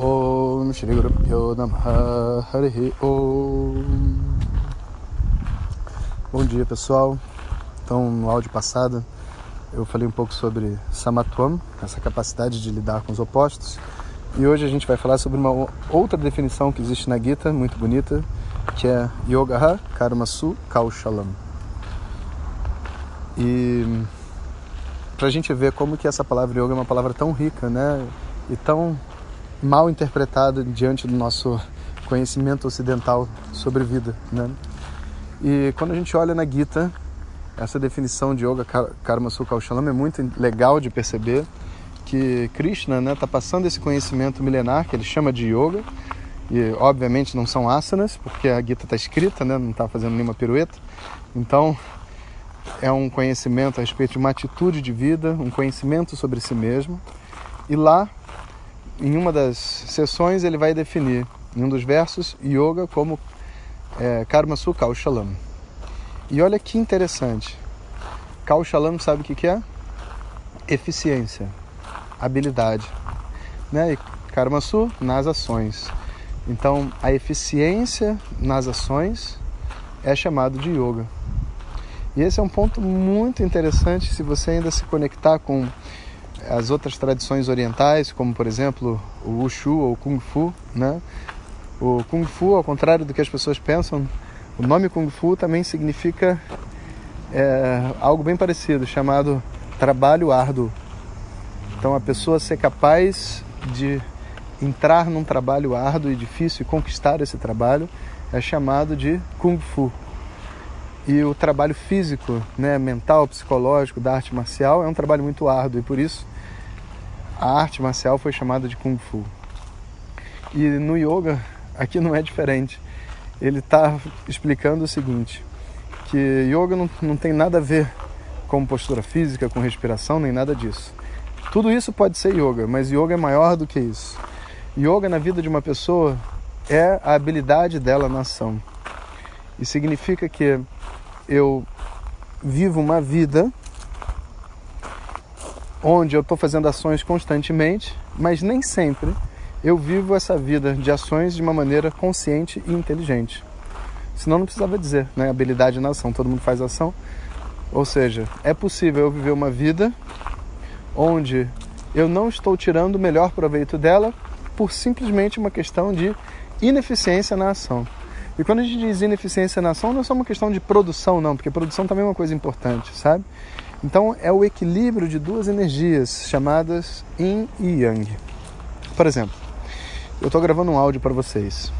Om Shri Guru Namaha Harihi Om Bom dia pessoal, então no áudio passado eu falei um pouco sobre Samatwam, essa capacidade de lidar com os opostos e hoje a gente vai falar sobre uma outra definição que existe na Gita, muito bonita, que é Yogaha Karmasu Kaushalam. E para a gente ver como que essa palavra yoga é uma palavra tão rica, né? E tão mal interpretada diante do nosso conhecimento ocidental sobre vida, né? E quando a gente olha na Gita, essa definição de Yoga Karma Sukha é muito legal de perceber que Krishna está né, tá passando esse conhecimento milenar que ele chama de Yoga e obviamente não são asanas porque a Gita está escrita, né, não está fazendo nenhuma pirueta. Então é um conhecimento a respeito de uma atitude de vida, um conhecimento sobre si mesmo. E lá, em uma das sessões, ele vai definir, em um dos versos, yoga como é, karma su kaushalam. E olha que interessante. Kaushalam sabe o que, que é? Eficiência, habilidade. Né? E karma su, nas ações. Então, a eficiência nas ações é chamado de yoga. E esse é um ponto muito interessante se você ainda se conectar com as outras tradições orientais, como por exemplo o Wushu ou Kung Fu, né? O Kung Fu, ao contrário do que as pessoas pensam, o nome Kung Fu também significa é, algo bem parecido, chamado trabalho árduo. Então a pessoa ser capaz de entrar num trabalho árduo e difícil e conquistar esse trabalho é chamado de Kung Fu. E o trabalho físico, né, mental, psicológico da arte marcial é um trabalho muito árduo e por isso a arte marcial foi chamada de Kung Fu. E no yoga aqui não é diferente. Ele está explicando o seguinte, que yoga não, não tem nada a ver com postura física, com respiração, nem nada disso. Tudo isso pode ser yoga, mas yoga é maior do que isso. Yoga na vida de uma pessoa é a habilidade dela na ação. E significa que eu vivo uma vida onde eu estou fazendo ações constantemente, mas nem sempre eu vivo essa vida de ações de uma maneira consciente e inteligente. Senão não precisava dizer, né? Habilidade na ação, todo mundo faz ação. Ou seja, é possível eu viver uma vida onde eu não estou tirando o melhor proveito dela por simplesmente uma questão de ineficiência na ação. E quando a gente diz ineficiência na ação, não é só uma questão de produção, não, porque produção também é uma coisa importante, sabe? Então é o equilíbrio de duas energias chamadas Yin e Yang. Por exemplo, eu estou gravando um áudio para vocês.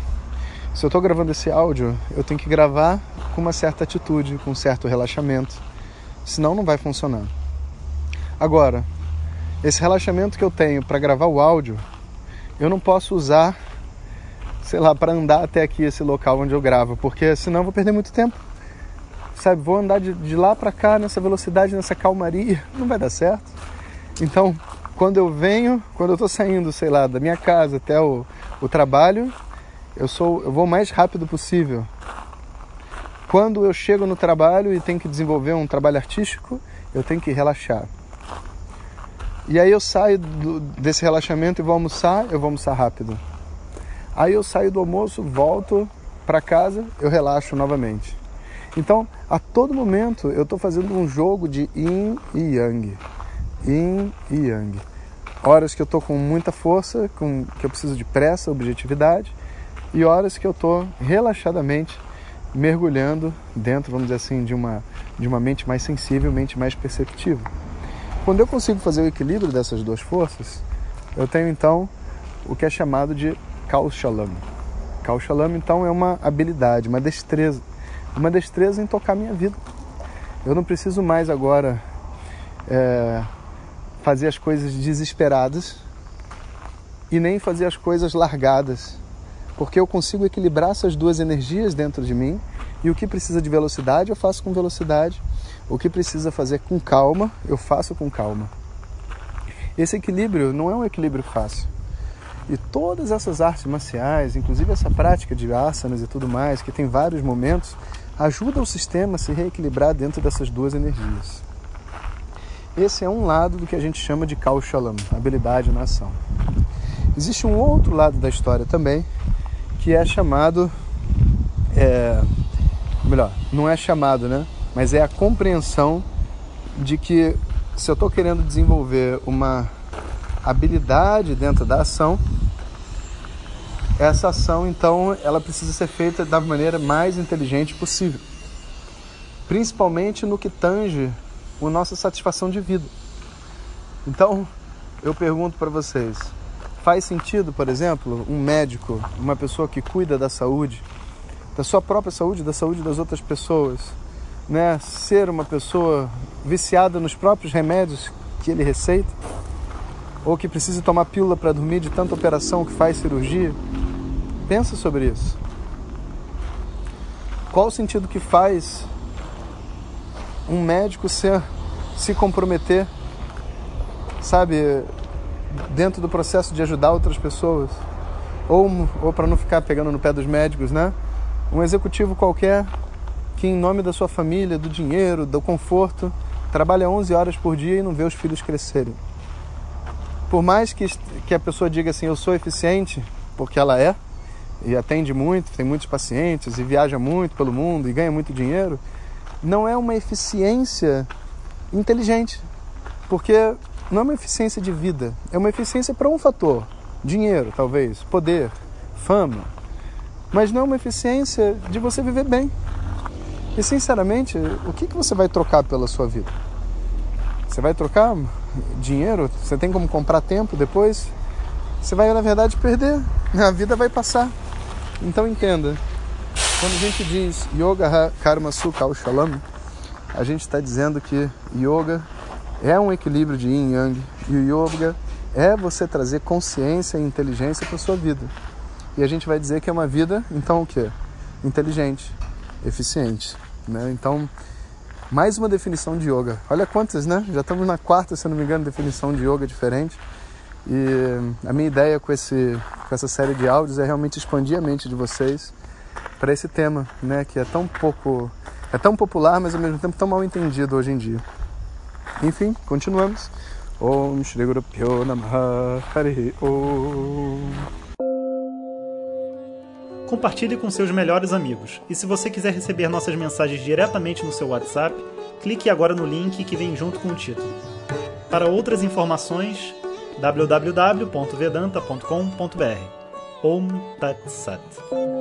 Se eu estou gravando esse áudio, eu tenho que gravar com uma certa atitude, com um certo relaxamento, senão não vai funcionar. Agora, esse relaxamento que eu tenho para gravar o áudio, eu não posso usar sei lá, para andar até aqui, esse local onde eu gravo, porque senão eu vou perder muito tempo. Sabe, vou andar de, de lá para cá nessa velocidade, nessa calmaria, não vai dar certo. Então, quando eu venho, quando eu estou saindo, sei lá, da minha casa até o, o trabalho, eu sou, eu vou o mais rápido possível. Quando eu chego no trabalho e tenho que desenvolver um trabalho artístico, eu tenho que relaxar. E aí eu saio do, desse relaxamento e vou almoçar, eu vou almoçar rápido. Aí eu saio do almoço, volto para casa, eu relaxo novamente. Então, a todo momento eu estou fazendo um jogo de yin e yang. Yin e yang. Horas que eu estou com muita força, com, que eu preciso de pressa, objetividade, e horas que eu estou relaxadamente mergulhando dentro, vamos dizer assim, de uma, de uma mente mais sensível, mente mais perceptiva. Quando eu consigo fazer o equilíbrio dessas duas forças, eu tenho então o que é chamado de Kaushalam. Kaushalam, então, é uma habilidade, uma destreza. Uma destreza em tocar minha vida. Eu não preciso mais agora é, fazer as coisas desesperadas e nem fazer as coisas largadas, porque eu consigo equilibrar essas duas energias dentro de mim e o que precisa de velocidade eu faço com velocidade, o que precisa fazer com calma eu faço com calma. Esse equilíbrio não é um equilíbrio fácil. E todas essas artes marciais, inclusive essa prática de asanas e tudo mais, que tem vários momentos, ajuda o sistema a se reequilibrar dentro dessas duas energias. Esse é um lado do que a gente chama de Kaushalam, habilidade na ação. Existe um outro lado da história também, que é chamado. É, melhor, não é chamado, né? Mas é a compreensão de que se eu estou querendo desenvolver uma habilidade dentro da ação, essa ação então ela precisa ser feita da maneira mais inteligente possível, principalmente no que tange a nossa satisfação de vida. Então, eu pergunto para vocês, faz sentido, por exemplo, um médico, uma pessoa que cuida da saúde, da sua própria saúde, da saúde das outras pessoas, né, ser uma pessoa viciada nos próprios remédios que ele receita, ou que precisa tomar pílula para dormir de tanta operação que faz cirurgia? Pensa sobre isso. Qual o sentido que faz um médico se, se comprometer, sabe, dentro do processo de ajudar outras pessoas? Ou, ou para não ficar pegando no pé dos médicos, né? Um executivo qualquer que, em nome da sua família, do dinheiro, do conforto, trabalha 11 horas por dia e não vê os filhos crescerem. Por mais que, que a pessoa diga assim, eu sou eficiente, porque ela é, e atende muito, tem muitos pacientes e viaja muito pelo mundo e ganha muito dinheiro, não é uma eficiência inteligente, porque não é uma eficiência de vida, é uma eficiência para um fator, dinheiro, talvez, poder, fama, mas não é uma eficiência de você viver bem. E sinceramente, o que, que você vai trocar pela sua vida? Você vai trocar dinheiro? Você tem como comprar tempo depois? Você vai, na verdade, perder. A vida vai passar. Então entenda, quando a gente diz Yoga Karma Sukha Shalom, a gente está dizendo que yoga é um equilíbrio de yin yang e o yoga é você trazer consciência e inteligência para sua vida. E a gente vai dizer que é uma vida, então o que? Inteligente, eficiente. Né? Então, mais uma definição de yoga. Olha quantas, né? Já estamos na quarta, se não me engano, definição de yoga diferente. E a minha ideia com, esse, com essa série de áudios é realmente expandir a mente de vocês para esse tema, né, que é tão pouco, é tão popular, mas ao mesmo tempo tão mal entendido hoje em dia. Enfim, continuamos. Om Shri Guru Pyo Namaha Hari Om. Compartilhe com seus melhores amigos. E se você quiser receber nossas mensagens diretamente no seu WhatsApp, clique agora no link que vem junto com o título. Para outras informações, www.vedanta.com.br. Om Tat Sat.